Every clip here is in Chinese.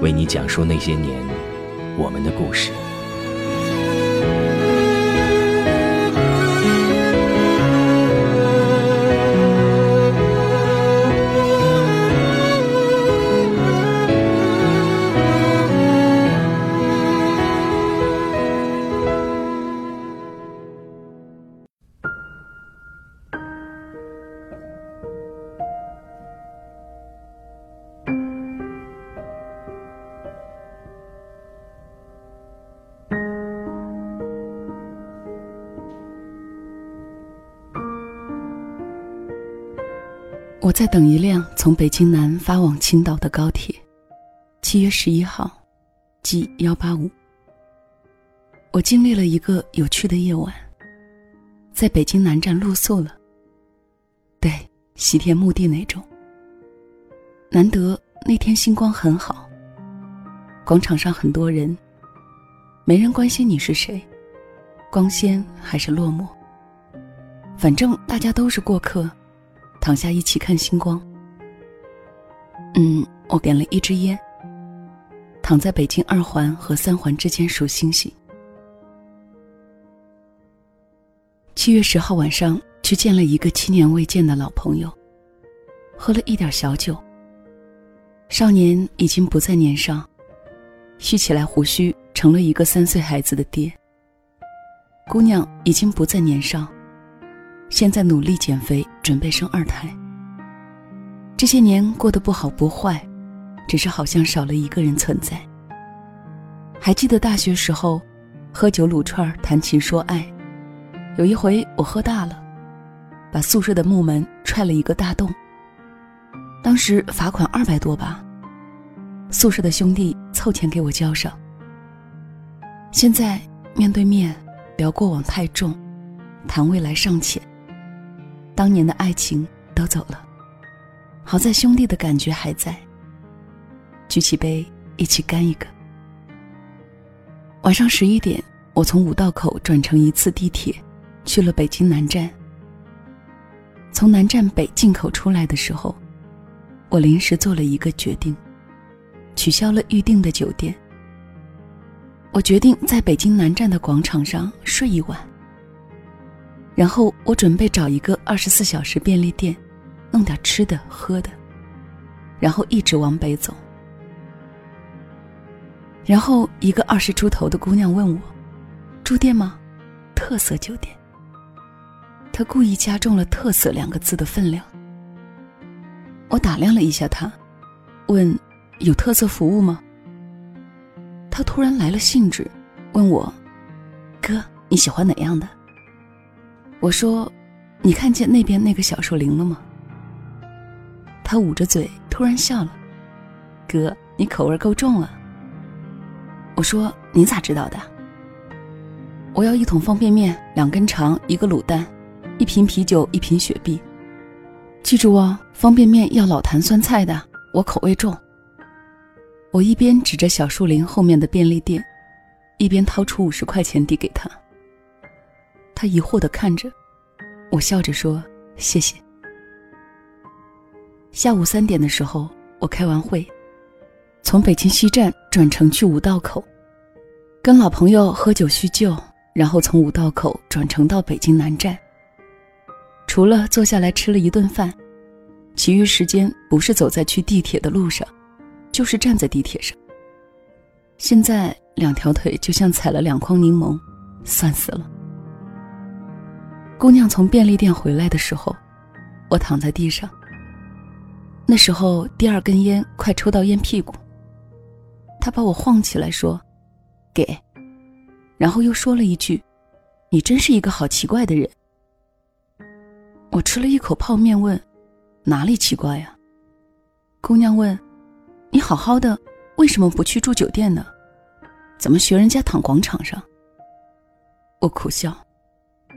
为你讲述那些年我们的故事。我在等一辆从北京南发往青岛的高铁，七月十一号，G 幺八五。我经历了一个有趣的夜晚，在北京南站露宿了。对，西天墓地那种。难得那天星光很好，广场上很多人，没人关心你是谁，光鲜还是落寞，反正大家都是过客。躺下一起看星光。嗯，我点了一支烟。躺在北京二环和三环之间数星星。七月十号晚上去见了一个七年未见的老朋友，喝了一点小酒。少年已经不再年少，蓄起来胡须成了一个三岁孩子的爹。姑娘已经不再年少。现在努力减肥，准备生二胎。这些年过得不好不坏，只是好像少了一个人存在。还记得大学时候，喝酒撸串谈情说爱，有一回我喝大了，把宿舍的木门踹了一个大洞。当时罚款二百多吧，宿舍的兄弟凑钱给我交上。现在面对面聊过往太重，谈未来尚浅。当年的爱情都走了，好在兄弟的感觉还在。举起杯，一起干一个。晚上十一点，我从五道口转乘一次地铁，去了北京南站。从南站北进口出来的时候，我临时做了一个决定，取消了预定的酒店。我决定在北京南站的广场上睡一晚。然后我准备找一个二十四小时便利店，弄点吃的喝的，然后一直往北走。然后一个二十出头的姑娘问我：“住店吗？特色酒店。”她故意加重了“特色”两个字的分量。我打量了一下她，问：“有特色服务吗？”她突然来了兴致，问我：“哥，你喜欢哪样的？”我说：“你看见那边那个小树林了吗？”他捂着嘴，突然笑了：“哥，你口味够重啊。”我说：“你咋知道的？”我要一桶方便面，两根肠，一个卤蛋，一瓶啤酒，一瓶雪碧。记住哦，方便面要老坛酸菜的，我口味重。我一边指着小树林后面的便利店，一边掏出五十块钱递给他。他疑惑的看着，我笑着说：“谢谢。”下午三点的时候，我开完会，从北京西站转乘去五道口，跟老朋友喝酒叙旧，然后从五道口转乘到北京南站。除了坐下来吃了一顿饭，其余时间不是走在去地铁的路上，就是站在地铁上。现在两条腿就像踩了两筐柠檬，酸死了。姑娘从便利店回来的时候，我躺在地上。那时候第二根烟快抽到烟屁股，她把我晃起来说：“给。”然后又说了一句：“你真是一个好奇怪的人。”我吃了一口泡面，问：“哪里奇怪呀？”姑娘问：“你好好的，为什么不去住酒店呢？怎么学人家躺广场上？”我苦笑：“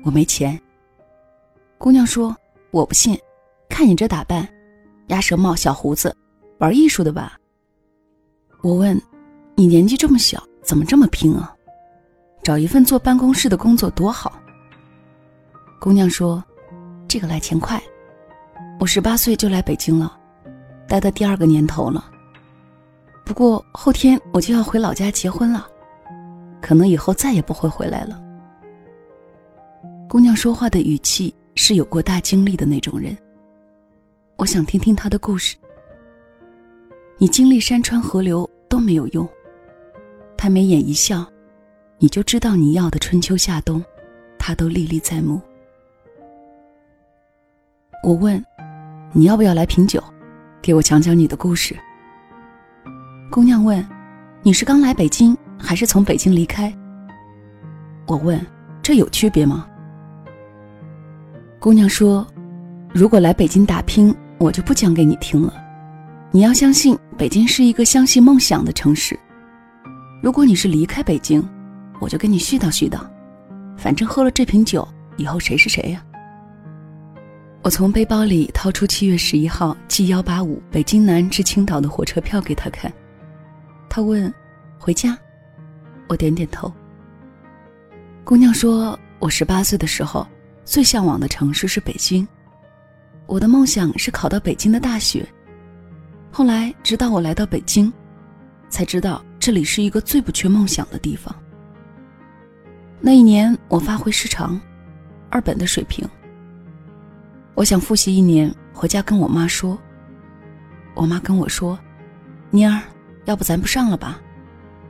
我没钱。”姑娘说：“我不信，看你这打扮，鸭舌帽、小胡子，玩艺术的吧？”我问：“你年纪这么小，怎么这么拼啊？找一份坐办公室的工作多好。”姑娘说：“这个来钱快，我十八岁就来北京了，待的第二个年头了。不过后天我就要回老家结婚了，可能以后再也不会回来了。”姑娘说话的语气。是有过大经历的那种人。我想听听他的故事。你经历山川河流都没有用，他眉眼一笑，你就知道你要的春秋夏冬，他都历历在目。我问，你要不要来瓶酒，给我讲讲你的故事？姑娘问，你是刚来北京，还是从北京离开？我问，这有区别吗？姑娘说：“如果来北京打拼，我就不讲给你听了。你要相信，北京是一个相信梦想的城市。如果你是离开北京，我就跟你絮叨絮叨。反正喝了这瓶酒，以后谁是谁呀？”我从背包里掏出七月十一号 G 幺八五北京南至青岛的火车票给他看。他问：“回家？”我点点头。姑娘说：“我十八岁的时候。”最向往的城市是北京，我的梦想是考到北京的大学。后来，直到我来到北京，才知道这里是一个最不缺梦想的地方。那一年，我发挥失常，二本的水平。我想复习一年，回家跟我妈说。我妈跟我说：“妮儿，要不咱不上了吧？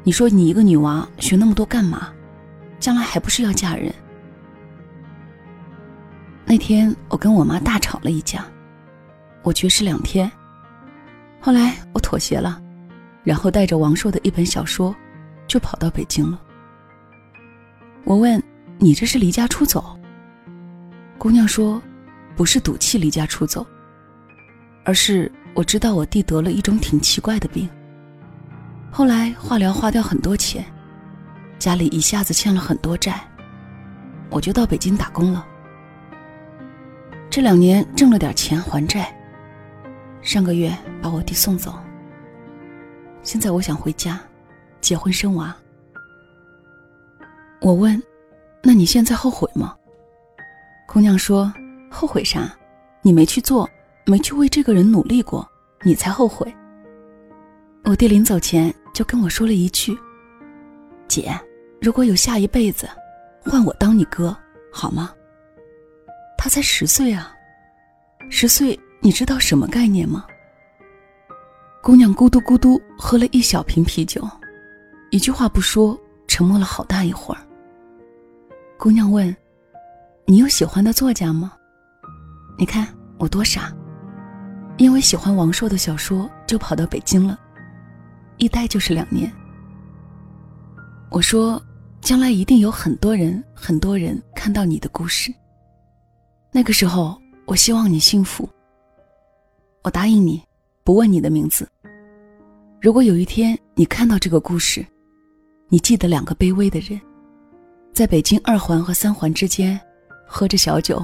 你说你一个女娃学那么多干嘛？将来还不是要嫁人？”那天我跟我妈大吵了一架，我绝食两天。后来我妥协了，然后带着王朔的一本小说，就跑到北京了。我问你这是离家出走？姑娘说，不是赌气离家出走，而是我知道我弟得了一种挺奇怪的病。后来化疗花掉很多钱，家里一下子欠了很多债，我就到北京打工了。这两年挣了点钱还债，上个月把我弟送走。现在我想回家，结婚生娃。我问：“那你现在后悔吗？”姑娘说：“后悔啥？你没去做，没去为这个人努力过，你才后悔。”我弟临走前就跟我说了一句：“姐，如果有下一辈子，换我当你哥，好吗？”他才十岁啊，十岁，你知道什么概念吗？姑娘咕嘟咕嘟喝了一小瓶啤酒，一句话不说，沉默了好大一会儿。姑娘问：“你有喜欢的作家吗？”你看我多傻，因为喜欢王朔的小说，就跑到北京了，一待就是两年。我说：“将来一定有很多人，很多人看到你的故事。”那个时候，我希望你幸福。我答应你，不问你的名字。如果有一天你看到这个故事，你记得两个卑微的人，在北京二环和三环之间，喝着小酒，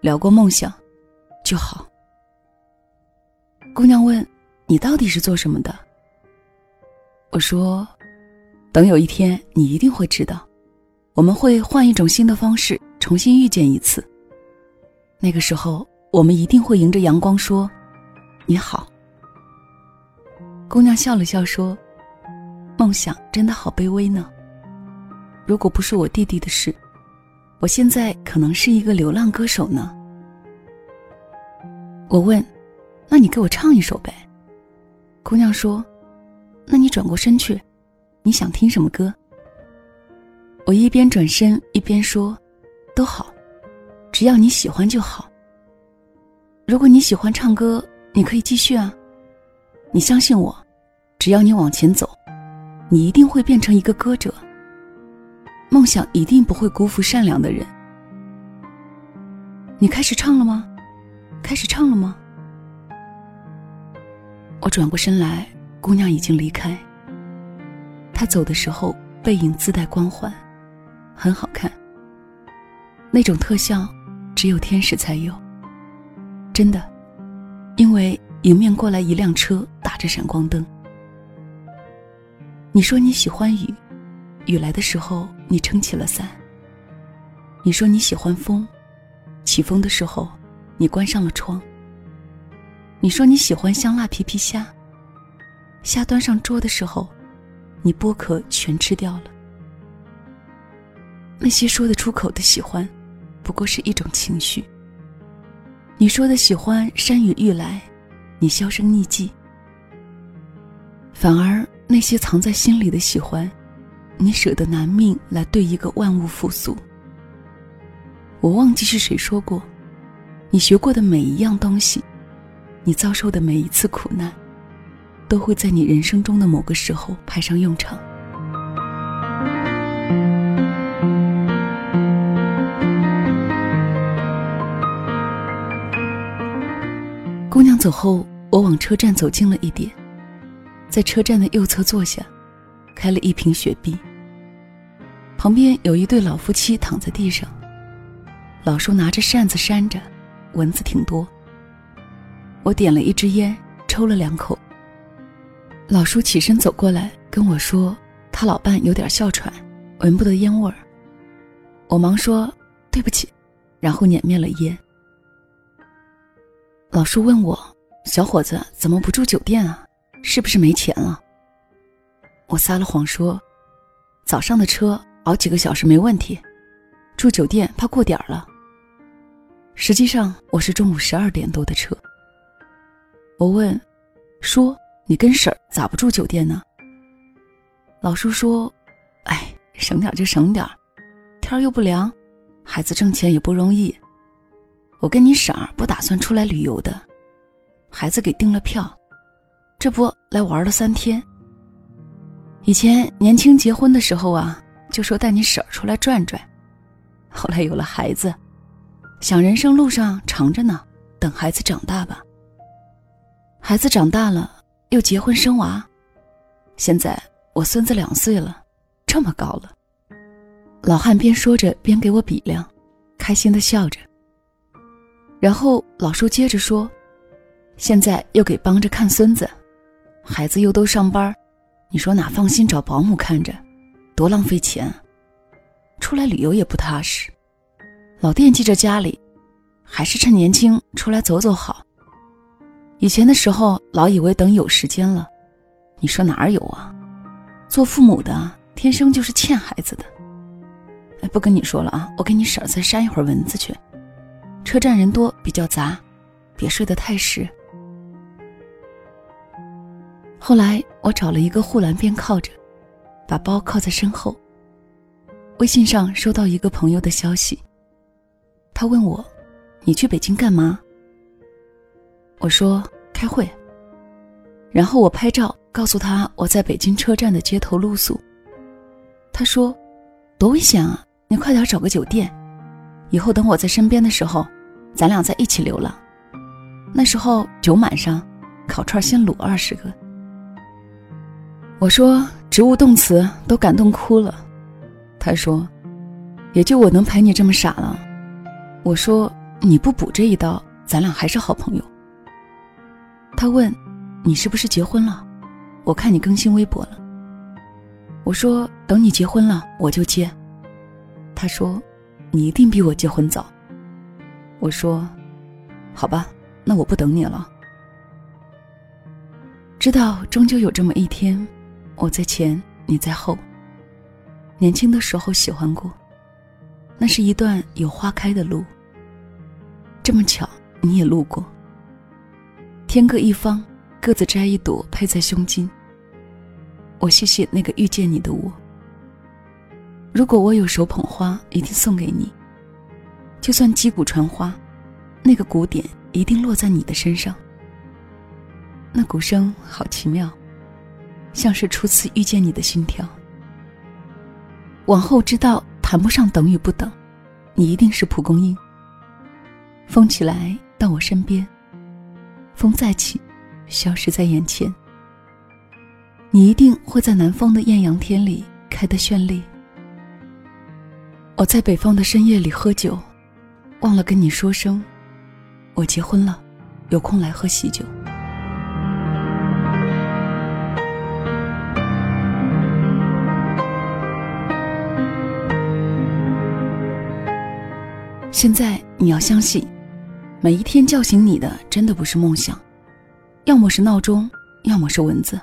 聊过梦想，就好。姑娘问：“你到底是做什么的？”我说：“等有一天，你一定会知道，我们会换一种新的方式，重新遇见一次。”那个时候，我们一定会迎着阳光说：“你好。”姑娘笑了笑说：“梦想真的好卑微呢。如果不是我弟弟的事，我现在可能是一个流浪歌手呢。”我问：“那你给我唱一首呗？”姑娘说：“那你转过身去，你想听什么歌？我一边转身一边说：“都好，只要你喜欢就好。如果你喜欢唱歌，你可以继续啊。你相信我，只要你往前走，你一定会变成一个歌者。梦想一定不会辜负善良的人。你开始唱了吗？开始唱了吗？”我转过身来，姑娘已经离开。她走的时候，背影自带光环。很好看。那种特效，只有天使才有。真的，因为迎面过来一辆车，打着闪光灯。你说你喜欢雨，雨来的时候你撑起了伞。你说你喜欢风，起风的时候你关上了窗。你说你喜欢香辣皮皮虾，虾端上桌的时候，你剥壳全吃掉了。那些说得出口的喜欢，不过是一种情绪。你说的喜欢山雨欲来，你销声匿迹；反而那些藏在心里的喜欢，你舍得拿命来对一个万物复苏。我忘记是谁说过，你学过的每一样东西，你遭受的每一次苦难，都会在你人生中的某个时候派上用场。姑娘走后，我往车站走近了一点，在车站的右侧坐下，开了一瓶雪碧。旁边有一对老夫妻躺在地上，老叔拿着扇子扇着，蚊子挺多。我点了一支烟，抽了两口。老叔起身走过来跟我说，他老伴有点哮喘，闻不得烟味儿。我忙说对不起，然后捻灭了烟。老叔问我：“小伙子，怎么不住酒店啊？是不是没钱了？”我撒了谎说：“早上的车熬几个小时没问题，住酒店怕过点儿了。”实际上我是中午十二点多的车。我问：“叔，你跟婶儿咋不住酒店呢？”老叔说：“哎，省点就省点，天儿又不凉，孩子挣钱也不容易。”我跟你婶儿不打算出来旅游的，孩子给订了票，这不来玩了三天。以前年轻结婚的时候啊，就说带你婶儿出来转转，后来有了孩子，想人生路上长着呢，等孩子长大吧。孩子长大了，又结婚生娃，现在我孙子两岁了，这么高了。老汉边说着边给我比量，开心的笑着。然后老叔接着说：“现在又给帮着看孙子，孩子又都上班，你说哪放心找保姆看着，多浪费钱。出来旅游也不踏实，老惦记着家里，还是趁年轻出来走走好。以前的时候老以为等有时间了，你说哪儿有啊？做父母的天生就是欠孩子的。哎，不跟你说了啊，我跟你婶儿再扇一会儿蚊子去。”车站人多，比较杂，别睡得太实。后来我找了一个护栏边靠着，把包靠在身后。微信上收到一个朋友的消息，他问我：“你去北京干嘛？”我说：“开会。”然后我拍照告诉他我在北京车站的街头露宿。他说：“多危险啊！你快点找个酒店，以后等我在身边的时候。”咱俩在一起流浪，那时候酒满上，烤串先卤二十个。我说植物动词都感动哭了，他说，也就我能陪你这么傻了。我说你不补这一刀，咱俩还是好朋友。他问，你是不是结婚了？我看你更新微博了。我说等你结婚了我就接。他说，你一定比我结婚早。我说：“好吧，那我不等你了。知道终究有这么一天，我在前，你在后。年轻的时候喜欢过，那是一段有花开的路。这么巧，你也路过。天各一方，各自摘一朵，配在胸襟。我谢谢那个遇见你的我。如果我有手捧花，一定送给你。就算击鼓传花，那个鼓点一定落在你的身上。那鼓声好奇妙，像是初次遇见你的心跳。往后知道谈不上等与不等，你一定是蒲公英。风起来到我身边，风再起，消失在眼前。你一定会在南方的艳阳天里开得绚丽。我在北方的深夜里喝酒，忘了跟你说声，我结婚了，有空来喝喜酒。现在你要相信，每一天叫醒你的真的不是梦想，要么是闹钟，要么是蚊子。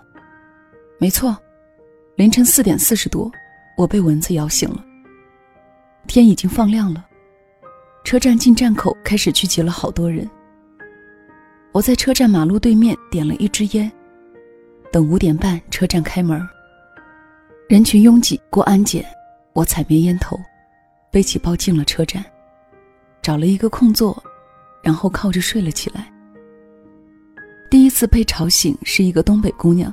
没错，凌晨四点四十多，我被蚊子咬醒了。天已经放亮了，车站进站口开始聚集了好多人。我在车站马路对面点了一支烟，等五点半车站开门。人群拥挤，过安检，我踩灭烟头，背起包进了车站。找了一个空座，然后靠着睡了起来。第一次被吵醒是一个东北姑娘，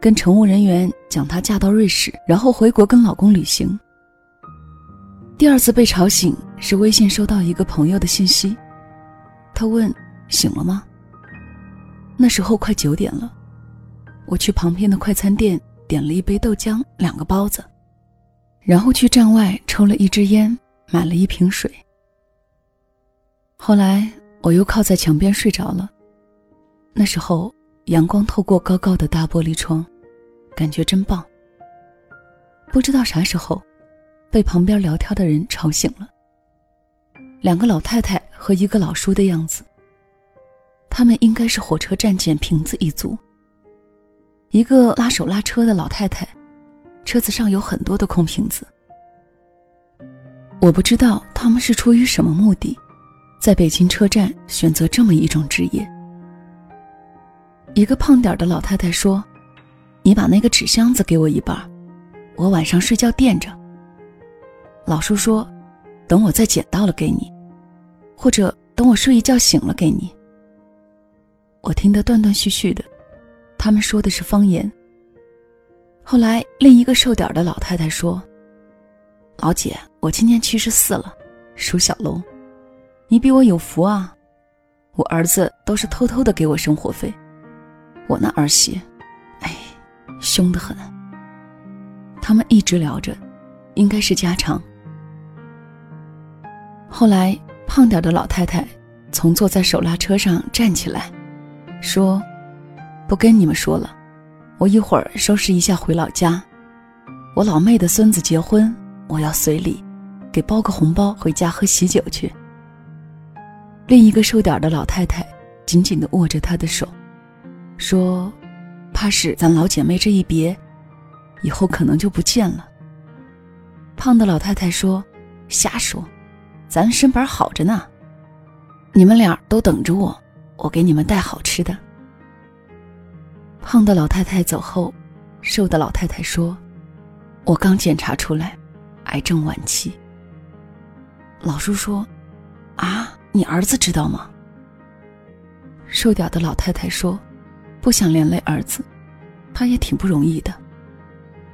跟乘务人员讲她嫁到瑞士，然后回国跟老公旅行。第二次被吵醒是微信收到一个朋友的信息，他问：“醒了吗？”那时候快九点了，我去旁边的快餐店点了一杯豆浆、两个包子，然后去站外抽了一支烟，买了一瓶水。后来我又靠在墙边睡着了。那时候阳光透过高高的大玻璃窗，感觉真棒。不知道啥时候，被旁边聊天的人吵醒了。两个老太太和一个老叔的样子。他们应该是火车站捡瓶子一族。一个拉手拉车的老太太，车子上有很多的空瓶子。我不知道他们是出于什么目的。在北京车站选择这么一种职业。一个胖点的老太太说：“你把那个纸箱子给我一半，我晚上睡觉垫着。”老叔说：“等我再捡到了给你，或者等我睡一觉醒了给你。”我听得断断续续的，他们说的是方言。后来另一个瘦点的老太太说：“老姐，我今年七十四了，属小龙。”你比我有福啊！我儿子都是偷偷的给我生活费，我那儿媳，哎，凶得很。他们一直聊着，应该是家常。后来胖点的老太太从坐在手拉车上站起来，说：“不跟你们说了，我一会儿收拾一下回老家。我老妹的孙子结婚，我要随礼，给包个红包回家喝喜酒去。”另一个瘦点的老太太紧紧地握着他的手，说：“怕是咱老姐妹这一别，以后可能就不见了。”胖的老太太说：“瞎说，咱身板好着呢。你们俩都等着我，我给你们带好吃的。”胖的老太太走后，瘦的老太太说：“我刚检查出来，癌症晚期。”老叔说：“啊。”你儿子知道吗？瘦点的老太太说：“不想连累儿子，他也挺不容易的。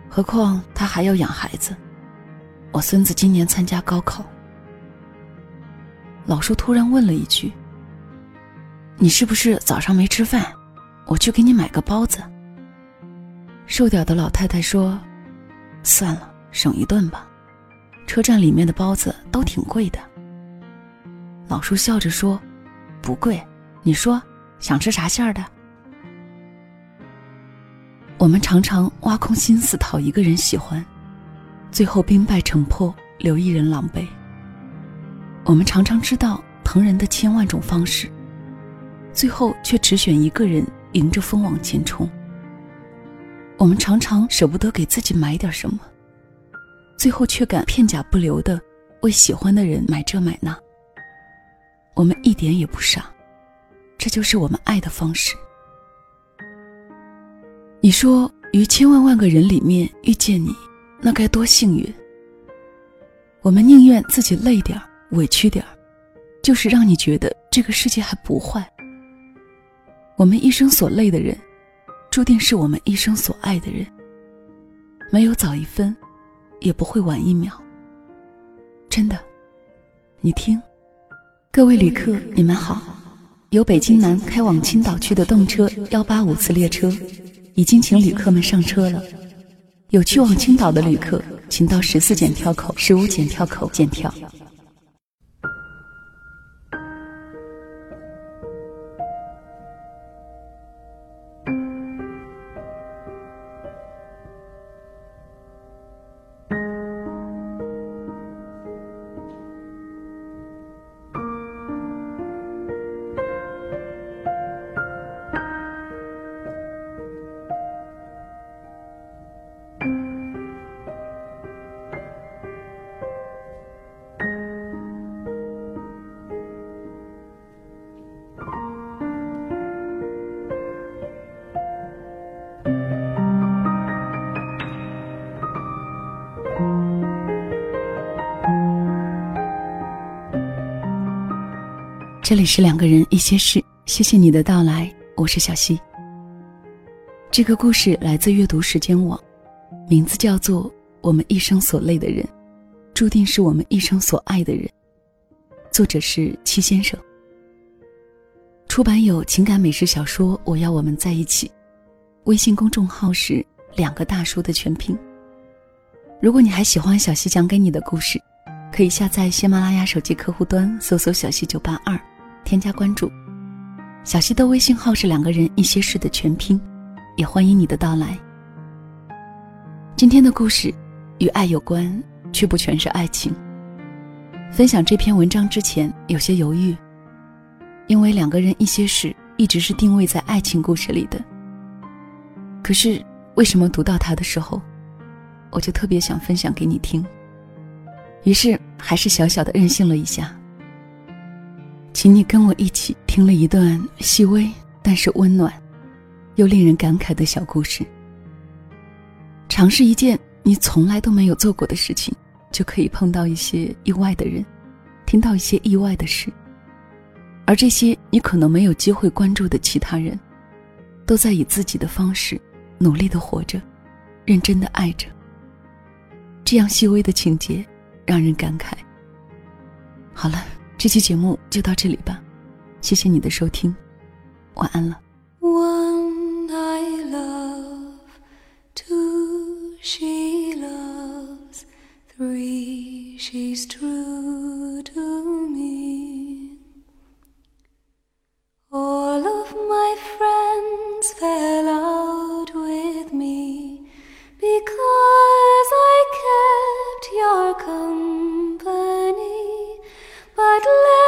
何况他还要养孩子。我孙子今年参加高考。”老叔突然问了一句：“你是不是早上没吃饭？我去给你买个包子。”瘦点的老太太说：“算了，省一顿吧。车站里面的包子都挺贵的。”老叔笑着说：“不贵，你说想吃啥馅儿的？”我们常常挖空心思讨一个人喜欢，最后兵败城破，留一人狼狈。我们常常知道疼人的千万种方式，最后却只选一个人迎着风往前冲。我们常常舍不得给自己买点什么，最后却敢片甲不留的为喜欢的人买这买那。我们一点也不傻，这就是我们爱的方式。你说于千万万个人里面遇见你，那该多幸运！我们宁愿自己累点儿、委屈点儿，就是让你觉得这个世界还不坏。我们一生所累的人，注定是我们一生所爱的人。没有早一分，也不会晚一秒。真的，你听，各位旅客，你们好，由北京南开往青岛去的动车幺八五次列车。已经请旅客们上车了。有去往青岛的旅客，请到十四检票口、十五检票口检票。这里是两个人一些事，谢谢你的到来，我是小溪。这个故事来自阅读时间网，名字叫做《我们一生所累的人，注定是我们一生所爱的人》，作者是七先生。出版有情感美食小说《我要我们在一起》，微信公众号是两个大叔的全拼。如果你还喜欢小溪讲给你的故事，可以下载喜马拉雅手机客户端，搜索“小溪九八二”。添加关注，小溪的微信号是两个人一些事的全拼，也欢迎你的到来。今天的故事与爱有关，却不全是爱情。分享这篇文章之前有些犹豫，因为两个人一些事一直是定位在爱情故事里的。可是为什么读到它的时候，我就特别想分享给你听？于是还是小小的任性了一下。请你跟我一起听了一段细微但是温暖，又令人感慨的小故事。尝试一件你从来都没有做过的事情，就可以碰到一些意外的人，听到一些意外的事。而这些你可能没有机会关注的其他人，都在以自己的方式努力的活着，认真的爱着。这样细微的情节，让人感慨。好了。这期节目就到这里吧，谢谢你的收听，晚安了。One I love, two she loves, three she's true to me. All of my friends fell out with me because I kept your company. But let